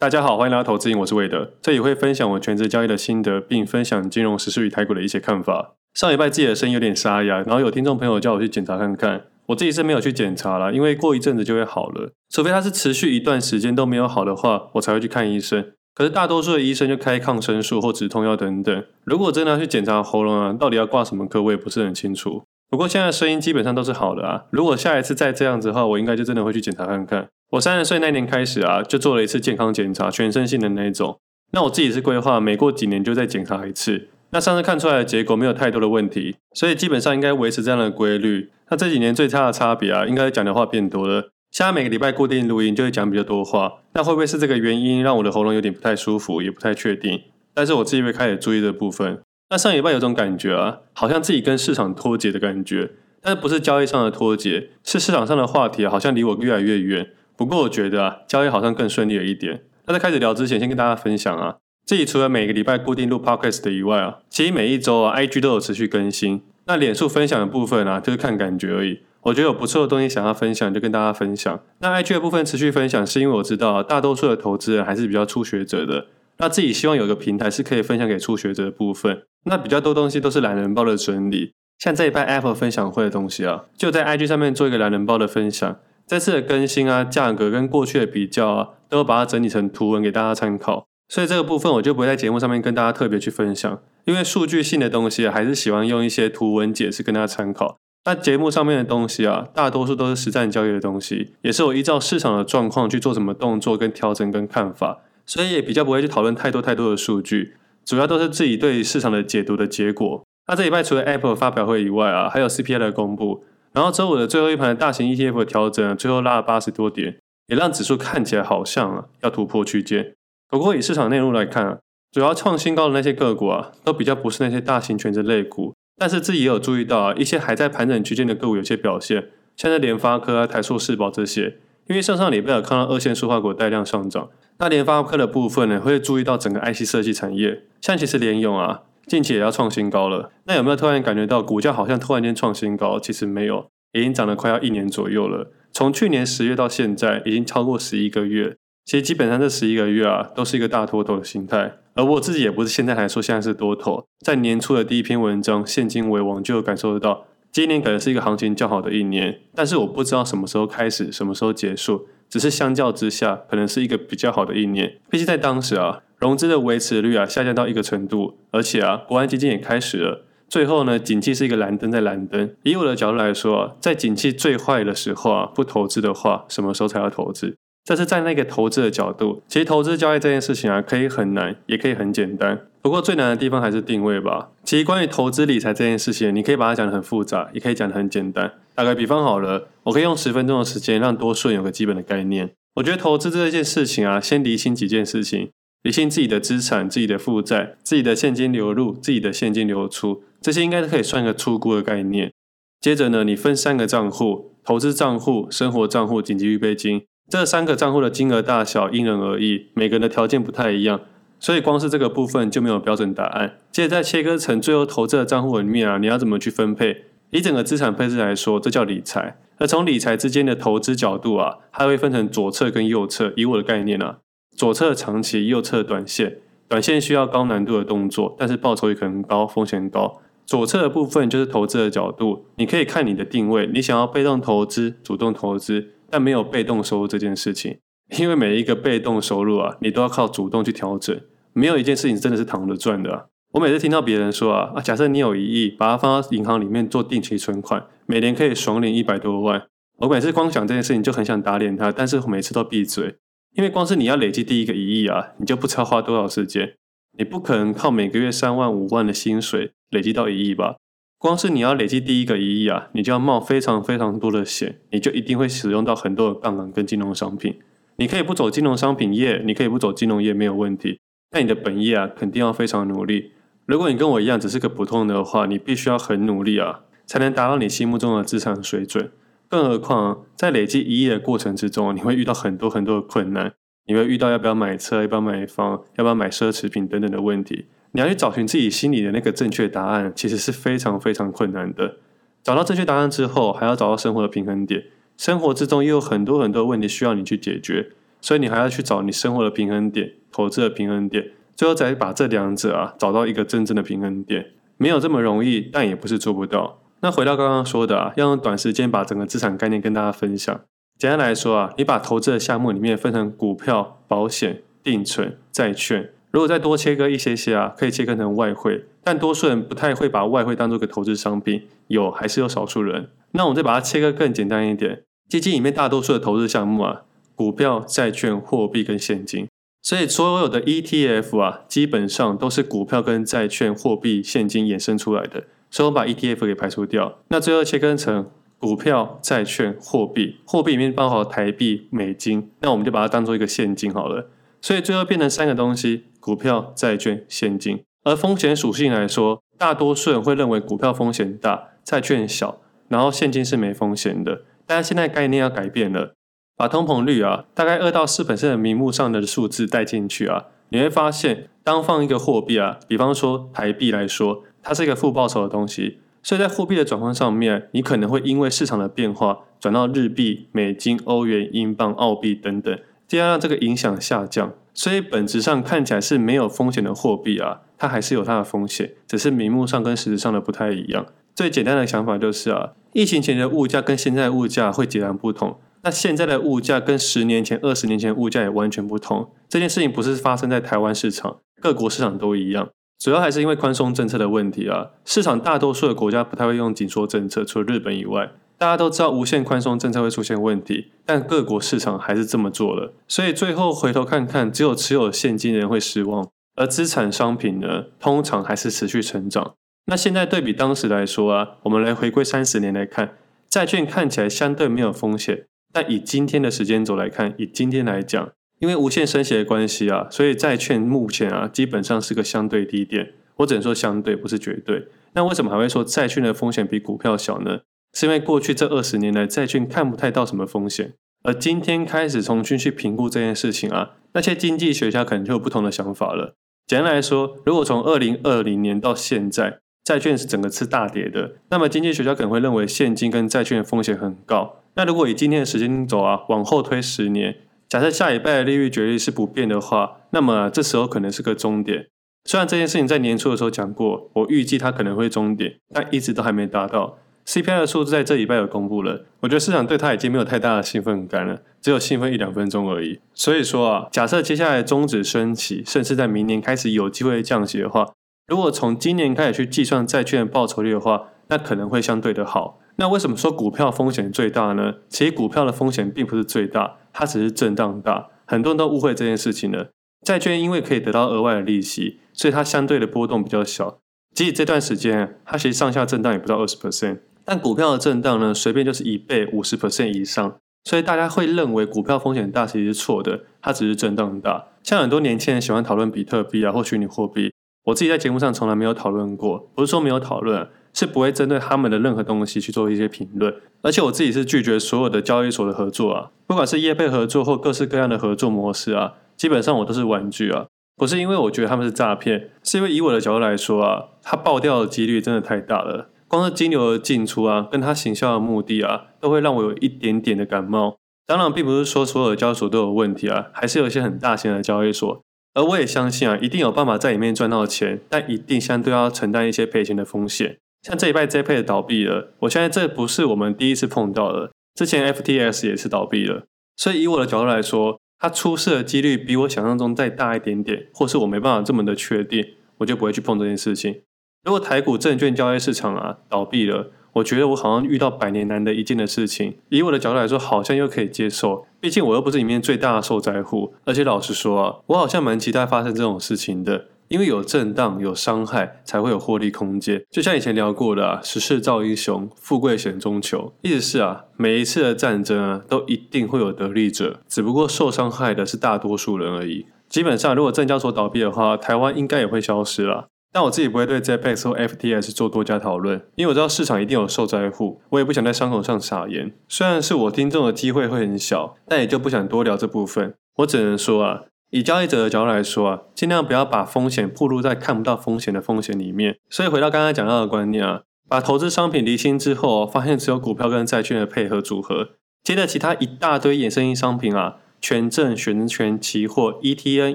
大家好，欢迎来到投资瘾，我是魏德，这里会分享我全职交易的心得，并分享金融时事与台股的一些看法。上礼拜自己的声音有点沙哑，然后有听众朋友叫我去检查看看，我自己是没有去检查啦，因为过一阵子就会好了，除非它是持续一段时间都没有好的话，我才会去看医生。可是大多数的医生就开抗生素或止痛药等等。如果真的要去检查喉咙啊，到底要挂什么科，我也不是很清楚。不过现在声音基本上都是好的啊。如果下一次再这样子的话，我应该就真的会去检查看看。我三十岁那年开始啊，就做了一次健康检查，全身性的那一种。那我自己是规划每过几年就再检查一次。那上次看出来的结果没有太多的问题，所以基本上应该维持这样的规律。那这几年最差的差别啊，应该讲的话变多了。现在每个礼拜固定录音就会讲比较多话，那会不会是这个原因让我的喉咙有点不太舒服，也不太确定。但是我自己会开始注意这部分。那上礼拜有种感觉啊，好像自己跟市场脱节的感觉，但是不是交易上的脱节，是市场上的话题，好像离我越来越远。不过我觉得啊，交易好像更顺利了一点。那在开始聊之前，先跟大家分享啊，自己除了每个礼拜固定录 podcast 的以外啊，其实每一周啊，IG 都有持续更新。那脸书分享的部分啊，就是看感觉而已。我觉得有不错的东西想要分享，就跟大家分享。那 IG 的部分持续分享，是因为我知道，大多数的投资人还是比较初学者的。那自己希望有个平台是可以分享给初学者的部分。那比较多东西都是懒人包的整理，像这一拜 Apple 分享会的东西啊，就在 IG 上面做一个懒人包的分享。这次的更新啊，价格跟过去的比较啊，都把它整理成图文给大家参考。所以这个部分我就不会在节目上面跟大家特别去分享，因为数据性的东西啊，还是喜欢用一些图文解释跟大家参考。那节目上面的东西啊，大多数都是实战交易的东西，也是我依照市场的状况去做什么动作跟调整跟看法，所以也比较不会去讨论太多太多的数据，主要都是自己对市场的解读的结果。那这礼拜除了 Apple 发表会以外啊，还有 CPI 的公布。然后周五的最后一盘的大型 ETF 的调整，最后拉了八十多点，也让指数看起来好像啊要突破区间。不过以市场内容来看啊，主要创新高的那些个股啊，都比较不是那些大型权值类股。但是自己也有注意到啊，一些还在盘整区间的个股有些表现，像是联发科啊、台塑、世宝这些。因为上上礼拜有看到二线塑化股带量上涨，那联发科的部分呢，会注意到整个 IC 设计产业，像其实联咏啊。近期也要创新高了，那有没有突然感觉到股价好像突然间创新高？其实没有，已经涨了快要一年左右了。从去年十月到现在，已经超过十一个月。其实基本上这十一个月啊，都是一个大多头的形态。而我自己也不是现在来说现在是多头，在年初的第一篇文章《现金为王》就有感受得到，今年可能是一个行情较好的一年。但是我不知道什么时候开始，什么时候结束，只是相较之下，可能是一个比较好的一年。毕竟在当时啊。融资的维持率啊下降到一个程度，而且啊，国安基金也开始了。最后呢，景气是一个蓝灯在蓝灯。以我的角度来说啊，在景气最坏的时候啊，不投资的话，什么时候才要投资？这是在那个投资的角度。其实投资交易这件事情啊，可以很难，也可以很简单。不过最难的地方还是定位吧。其实关于投资理财这件事情，你可以把它讲得很复杂，也可以讲得很简单。打个比方好了，我可以用十分钟的时间让多顺有个基本的概念。我觉得投资这件事情啊，先厘清几件事情。理清自己的资产、自己的负债、自己的现金流入、自己的现金流出，这些应该都可以算一个初估的概念。接着呢，你分三个账户：投资账户、生活账户、紧急预备金。这三个账户的金额大小因人而异，每个人的条件不太一样，所以光是这个部分就没有标准答案。接着再切割成最后投资的账户里面啊，你要怎么去分配？以整个资产配置来说，这叫理财。而从理财之间的投资角度啊，它会分成左侧跟右侧。以我的概念啊。左侧长期，右侧短线。短线需要高难度的动作，但是报酬也可能高，风险高。左侧的部分就是投资的角度，你可以看你的定位，你想要被动投资、主动投资，但没有被动收入这件事情。因为每一个被动收入啊，你都要靠主动去调整，没有一件事情真的是躺着赚的啊。我每次听到别人说啊，啊，假设你有一亿，把它放到银行里面做定期存款，每年可以爽领一百多万，我每次光想这件事情就很想打脸他，但是每次都闭嘴。因为光是你要累积第一个一亿啊，你就不知道花多少时间。你不可能靠每个月三万五万的薪水累积到一亿吧？光是你要累积第一个一亿啊，你就要冒非常非常多的险，你就一定会使用到很多的杠杆跟金融商品。你可以不走金融商品业，你可以不走金融业没有问题，但你的本业啊，肯定要非常努力。如果你跟我一样只是个普通人的话，你必须要很努力啊，才能达到你心目中的资产水准。更何况，在累积一亿的过程之中，你会遇到很多很多的困难。你会遇到要不要买车、要不要买房、要不要买奢侈品等等的问题。你要去找寻自己心里的那个正确答案，其实是非常非常困难的。找到正确答案之后，还要找到生活的平衡点。生活之中又有很多很多问题需要你去解决。所以你还要去找你生活的平衡点、投资的平衡点，最后再把这两者啊找到一个真正的平衡点。没有这么容易，但也不是做不到。那回到刚刚说的啊，要用短时间把整个资产概念跟大家分享。简单来说啊，你把投资的项目里面分成股票、保险、定存、债券。如果再多切割一些些啊，可以切割成外汇。但多数人不太会把外汇当做个投资商品，有还是有少数人。那我们再把它切割更简单一点，基金里面大多数的投资项目啊，股票、债券、货币跟现金。所以所有的 ETF 啊，基本上都是股票跟债券、货币、现金衍生出来的。所以我把 ETF 给排除掉，那最后切割成股票、债券、货币。货币里面包含台币、美金，那我们就把它当做一个现金好了。所以最后变成三个东西：股票、债券、现金。而风险属性来说，大多数人会认为股票风险大，债券小，然后现金是没风险的。但是现在概念要改变了。把通膨率啊，大概二到四 percent 的名目上的数字带进去啊，你会发现，当放一个货币啊，比方说台币来说，它是一个负报酬的东西，所以在货币的转换上面，你可能会因为市场的变化转到日币、美金、欧元、英镑、澳币等等，这样让这个影响下降。所以本质上看起来是没有风险的货币啊，它还是有它的风险，只是名目上跟实质上的不太一样。最简单的想法就是啊，疫情前的物价跟现在的物价会截然不同。那现在的物价跟十年前、二十年前物价也完全不同。这件事情不是发生在台湾市场，各国市场都一样。主要还是因为宽松政策的问题啊。市场大多数的国家不太会用紧缩政策，除了日本以外。大家都知道无限宽松政策会出现问题，但各国市场还是这么做了。所以最后回头看看，只有持有现金人会失望，而资产商品呢，通常还是持续成长。那现在对比当时来说啊，我们来回归三十年来看，债券看起来相对没有风险。但以今天的时间轴来看，以今天来讲，因为无限升息的关系啊，所以债券目前啊基本上是个相对低点。我只能说相对，不是绝对。那为什么还会说债券的风险比股票小呢？是因为过去这二十年来，债券看不太到什么风险，而今天开始重新去评估这件事情啊，那些经济学家可能就有不同的想法了。简单来说，如果从二零二零年到现在，债券是整个次大跌的，那么经济学家可能会认为现金跟债券的风险很高。那如果以今天的时间轴啊，往后推十年，假设下礼拜的利率决议是不变的话，那么这时候可能是个终点。虽然这件事情在年初的时候讲过，我预计它可能会终点，但一直都还没达到。CPI 的数字在这礼拜有公布了，我觉得市场对它已经没有太大的兴奋感了，只有兴奋一两分钟而已。所以说啊，假设接下来终止升息，甚至在明年开始有机会降息的话，如果从今年开始去计算债券的报酬率的话，那可能会相对的好。那为什么说股票风险最大呢？其实股票的风险并不是最大，它只是震荡大。很多人都误会这件事情了。债券因为可以得到额外的利息，所以它相对的波动比较小。即使这段时间它其实上下震荡也不到二十 percent，但股票的震荡呢，随便就是一倍、五十 percent 以上。所以大家会认为股票风险大，其实是错的，它只是震荡大。像很多年轻人喜欢讨论比特币啊或虚拟货币，我自己在节目上从来没有讨论过，不是说没有讨论。是不会针对他们的任何东西去做一些评论，而且我自己是拒绝所有的交易所的合作啊，不管是业配合作或各式各样的合作模式啊，基本上我都是婉拒啊。不是因为我觉得他们是诈骗，是因为以我的角度来说啊，它爆掉的几率真的太大了。光是金牛的进出啊，跟它行销的目的啊，都会让我有一点点的感冒。当然，并不是说所有的交易所都有问题啊，还是有一些很大型的交易所，而我也相信啊，一定有办法在里面赚到钱，但一定相对要承担一些赔钱的风险。像这一拜 JPEX 倒闭了，我现在这不是我们第一次碰到了，之前 F.T.S. 也是倒闭了，所以以我的角度来说，它出事的几率比我想象中再大一点点，或是我没办法这么的确定，我就不会去碰这件事情。如果台股证券交易市场啊倒闭了，我觉得我好像遇到百年难得一见的事情，以我的角度来说，好像又可以接受，毕竟我又不是里面最大的受灾户，而且老实说啊，我好像蛮期待发生这种事情的。因为有震荡、有伤害，才会有获利空间。就像以前聊过的啊，时势造英雄，富贵险中求。意思是啊，每一次的战争啊，都一定会有得利者，只不过受伤害的是大多数人而已。基本上，如果证交所倒闭的话，台湾应该也会消失了。但我自己不会对 JPEX 或 FTS 做多加讨论，因为我知道市场一定有受灾户，我也不想在伤口上撒盐。虽然是我听众的机会会很小，但也就不想多聊这部分。我只能说啊。以交易者的角度来说啊，尽量不要把风险暴露在看不到风险的风险里面。所以回到刚才讲到的观念啊，把投资商品厘清之后，发现只有股票跟债券的配合组合，接着其他一大堆衍生性商品啊，权证、选择权、期货、ETN、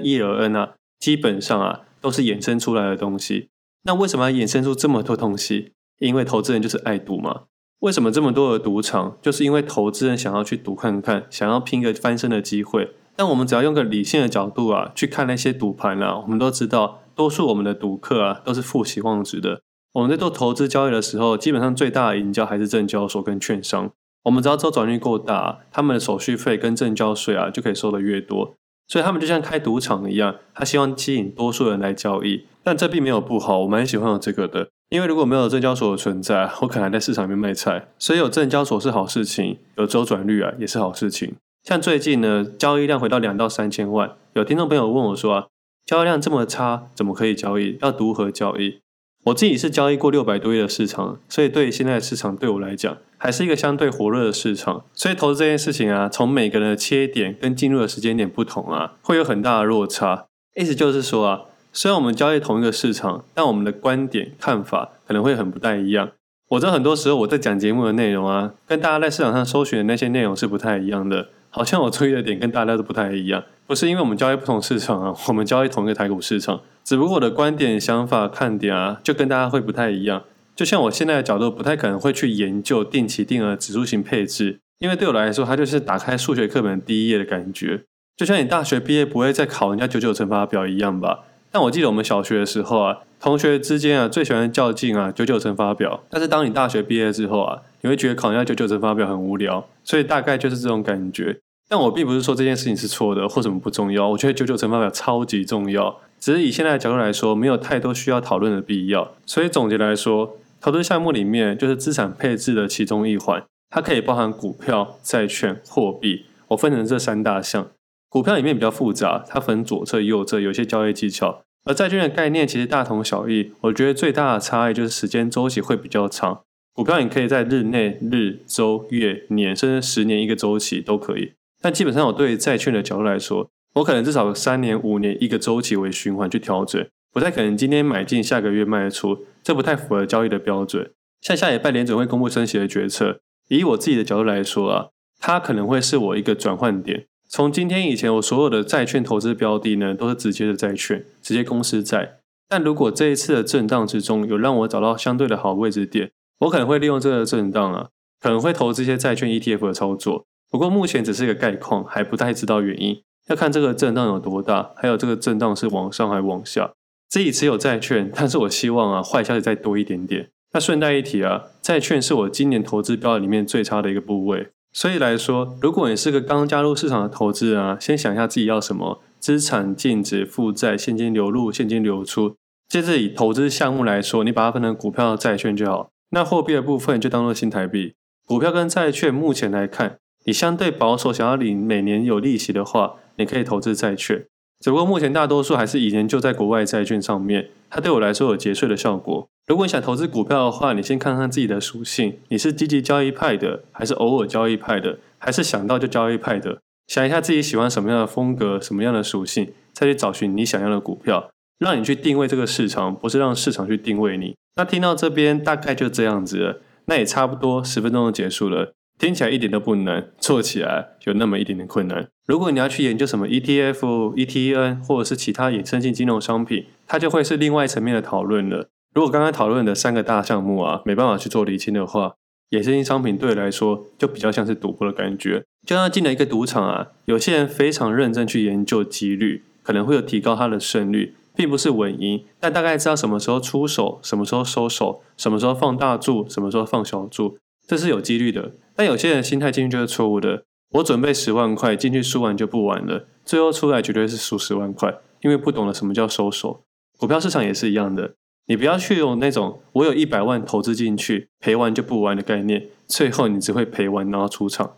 ELN 啊，基本上啊都是衍生出来的东西。那为什么要衍生出这么多东西？因为投资人就是爱赌嘛。为什么这么多的赌场？就是因为投资人想要去赌看看，想要拼个翻身的机会。但我们只要用个理性的角度啊，去看那些赌盘啊，我们都知道，多数我们的赌客啊都是负期望值的。我们在做投资交易的时候，基本上最大的赢家还是证交所跟券商。我们只要周转率够大，他们的手续费跟证交税啊就可以收得越多。所以他们就像开赌场一样，他希望吸引多数人来交易。但这并没有不好，我蛮喜欢有这个的。因为如果没有证交所的存在，我可能在市场里面卖菜。所以有证交所是好事情，有周转率啊也是好事情。像最近呢，交易量回到两到三千万，有听众朋友问我说啊，交易量这么差，怎么可以交易？要如何交易？我自己是交易过六百多亿的市场，所以对现在的市场对我来讲，还是一个相对火热的市场。所以投资这件事情啊，从每个人的切点跟进入的时间点不同啊，会有很大的落差。意思就是说啊。虽然我们交易同一个市场，但我们的观点看法可能会很不太一样。我知道很多时候我在讲节目的内容啊，跟大家在市场上搜寻的那些内容是不太一样的。好像我注意的点跟大家都不太一样，不是因为我们交易不同市场啊，我们交易同一个台股市场，只不过我的观点、想法、看点啊，就跟大家会不太一样。就像我现在的角度，不太可能会去研究定期定额指数型配置，因为对我来说，它就是打开数学课本第一页的感觉。就像你大学毕业不会再考人家九九乘法表一样吧。但我记得我们小学的时候啊，同学之间啊最喜欢较劲啊九九乘法表。但是当你大学毕业之后啊，你会觉得考人家九九乘法表很无聊，所以大概就是这种感觉。但我并不是说这件事情是错的或什么不重要，我觉得九九乘法表超级重要，只是以现在的角度来说，没有太多需要讨论的必要。所以总结来说，投资项目里面就是资产配置的其中一环，它可以包含股票、债券、货币，我分成这三大项。股票里面比较复杂，它分左侧、右侧，有些交易技巧。而债券的概念其实大同小异，我觉得最大的差异就是时间周期会比较长。股票你可以在日内、日、周、月、年，甚至十年一个周期都可以。但基本上我对于债券的角度来说，我可能至少三年、五年一个周期为循环去调整，不太可能今天买进，下个月卖出，这不太符合交易的标准。像下礼拜联准会公布升息的决策，以我自己的角度来说啊，它可能会是我一个转换点。从今天以前，我所有的债券投资标的呢，都是直接的债券，直接公司债。但如果这一次的震荡之中，有让我找到相对的好位置点，我可能会利用这个震荡啊，可能会投资一些债券 ETF 的操作。不过目前只是一个概况，还不太知道原因，要看这个震荡有多大，还有这个震荡是往上还往下。自己持有债券，但是我希望啊，坏消息再多一点点。那顺带一提啊，债券是我今年投资标的里面最差的一个部位。所以来说，如果你是个刚加入市场的投资人啊，先想一下自己要什么资产净值、负债、现金流入、现金流出。接着以投资项目来说，你把它分成股票、债券就好。那货币的部分就当做新台币。股票跟债券目前来看，你相对保守，想要领每年有利息的话，你可以投资债券。只不过目前大多数还是以研究在国外债券上面，它对我来说有节税的效果。如果你想投资股票的话，你先看看自己的属性，你是积极交易派的，还是偶尔交易派的，还是想到就交易派的？想一下自己喜欢什么样的风格，什么样的属性，再去找寻你想要的股票，让你去定位这个市场，不是让市场去定位你。那听到这边大概就这样子了，那也差不多十分钟就结束了。听起来一点都不难，做起来有那么一点点困难。如果你要去研究什么 ETF、ETN 或者是其他衍生性金融商品，它就会是另外一层面的讨论了。如果刚刚讨论的三个大项目啊，没办法去做厘清的话，衍生性商品对来说就比较像是赌博的感觉。就像进了一个赌场啊，有些人非常认真去研究几率，可能会有提高他的胜率，并不是稳赢，但大概知道什么时候出手，什么时候收手，什么时候放大注，什么时候放小注，这是有几率的。但有些人心态进去就是错误的。我准备十万块进去，输完就不玩了，最后出来绝对是输十万块，因为不懂得什么叫收手。股票市场也是一样的。你不要去用那种我有一百万投资进去，赔完就不玩的概念，最后你只会赔完然后出场。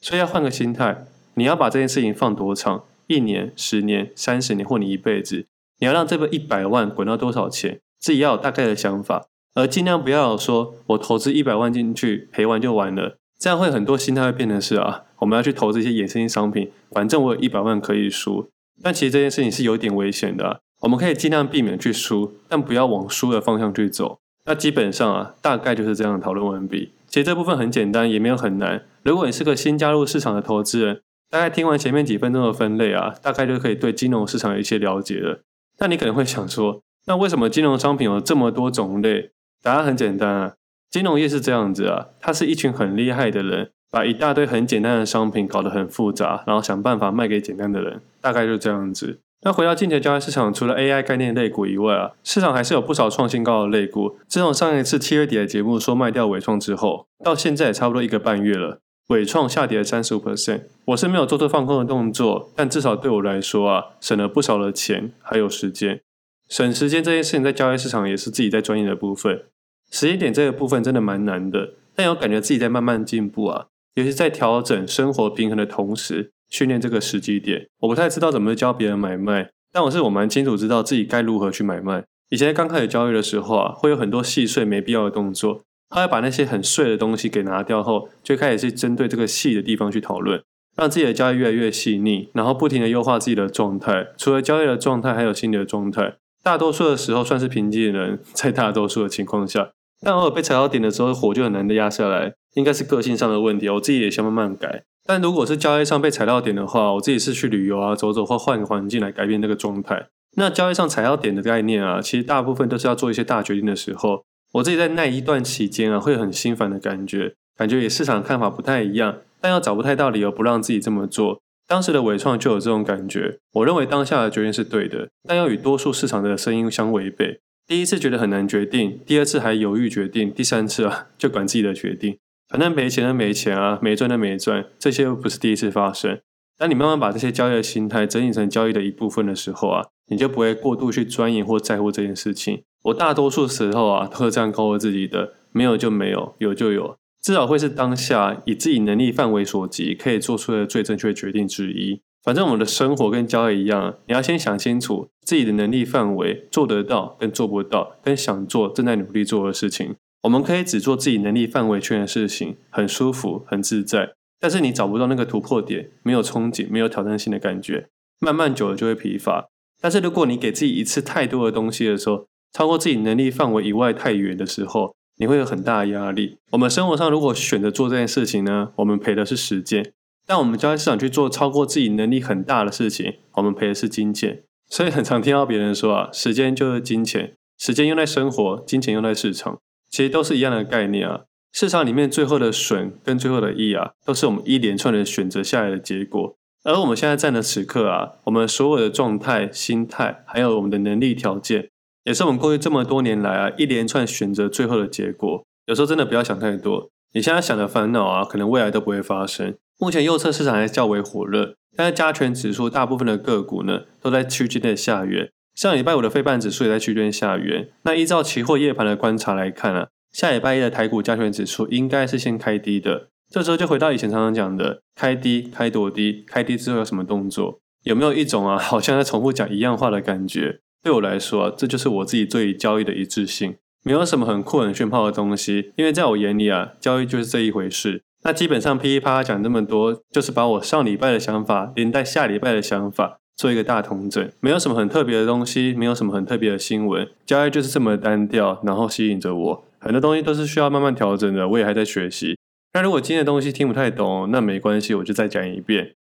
所以要换个心态，你要把这件事情放多长？一年、十年、三十年，或你一辈子？你要让这个一百万滚到多少钱？自己要有大概的想法，而尽量不要说我投资一百万进去，赔完就完了，这样会很多心态会变成是啊，我们要去投资一些衍生性商品，反正我有一百万可以输，但其实这件事情是有点危险的。我们可以尽量避免去输，但不要往输的方向去走。那基本上啊，大概就是这样讨论完毕。其实这部分很简单，也没有很难。如果你是个新加入市场的投资人，大概听完前面几分钟的分类啊，大概就可以对金融市场有一些了解了。那你可能会想说，那为什么金融商品有这么多种类？答案很简单啊，金融业是这样子啊，它是一群很厉害的人，把一大堆很简单的商品搞得很复杂，然后想办法卖给简单的人，大概就这样子。那回到近期的交易市场，除了 AI 概念类股以外啊，市场还是有不少创新高的类股。自从上一次七月底的节目说卖掉纬创之后，到现在也差不多一个半月了。纬创下跌了三十五 percent，我是没有做出放空的动作，但至少对我来说啊，省了不少的钱，还有时间。省时间这件事情在交易市场也是自己在专业的部分。时间点这个部分真的蛮难的，但有感觉自己在慢慢进步啊，尤其在调整生活平衡的同时，训练这个时机点。我不太知道怎么教别人买卖，但我是我蛮清楚知道自己该如何去买卖。以前刚开始交易的时候啊，会有很多细碎没必要的动作。他会把那些很碎的东西给拿掉后，就开始去针对这个细的地方去讨论，让自己的交易越来越细腻，然后不停的优化自己的状态。除了交易的状态，还有心理的状态。大多数的时候算是平静的人，在大多数的情况下，但偶尔被踩到点的时候，火就很难的压下来。应该是个性上的问题，我自己也想慢慢改。但如果是交易上被踩到点的话，我自己是去旅游啊，走走或换个环境来改变那个状态。那交易上踩到点的概念啊，其实大部分都是要做一些大决定的时候。我自己在那一段期间啊，会很心烦的感觉，感觉与市场看法不太一样，但又找不太到理由不让自己这么做。当时的伟创就有这种感觉。我认为当下的决定是对的，但要与多数市场的声音相违背。第一次觉得很难决定，第二次还犹豫决定，第三次啊，就管自己的决定。反正没钱的没钱啊，没赚的没赚，这些又不是第一次发生。当你慢慢把这些交易的心态整理成交易的一部分的时候啊，你就不会过度去钻研或在乎这件事情。我大多数时候啊，都是这样告诉自己的：没有就没有，有就有，至少会是当下以自己能力范围所及可以做出的最正确决定之一。反正我们的生活跟交易一样，你要先想清楚自己的能力范围做得到跟做不到，跟想做正在努力做的事情。我们可以只做自己能力范围圈的事情，很舒服，很自在。但是你找不到那个突破点，没有憧憬，没有挑战性的感觉，慢慢久了就会疲乏。但是如果你给自己一次太多的东西的时候，超过自己能力范围以外太远的时候，你会有很大的压力。我们生活上如果选择做这件事情呢，我们赔的是时间；但我们交易市场去做超过自己能力很大的事情，我们赔的是金钱。所以很常听到别人说啊，时间就是金钱，时间用在生活，金钱用在市场，其实都是一样的概念啊。市场里面最后的损跟最后的益啊，都是我们一连串的选择下来的结果。而我们现在站的此刻啊，我们所有的状态、心态，还有我们的能力条件。也是我们过去这么多年来啊，一连串选择最后的结果。有时候真的不要想太多，你现在想的烦恼啊，可能未来都不会发生。目前右侧市场还较为火热，但是加权指数大部分的个股呢，都在区间的下缘。上礼拜五的费半指数也在区间下缘。那依照期货夜盘的观察来看啊，下礼拜一的台股加权指数应该是先开低的。这时候就回到以前常常讲的，开低开多低，开低之后有什么动作？有没有一种啊，好像在重复讲一样话的感觉？对我来说啊，这就是我自己对于交易的一致性，没有什么很酷很炫炮的东西，因为在我眼里啊，交易就是这一回事。那基本上噼里啪啦讲这么多，就是把我上礼拜的想法连带下礼拜的想法做一个大统整，没有什么很特别的东西，没有什么很特别的新闻，交易就是这么单调，然后吸引着我。很多东西都是需要慢慢调整的，我也还在学习。那如果今天的东西听不太懂，那没关系，我就再讲一遍。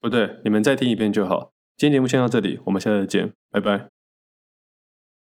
不对，你们再听一遍就好。今天节目先到这里，我们下次再见，拜拜。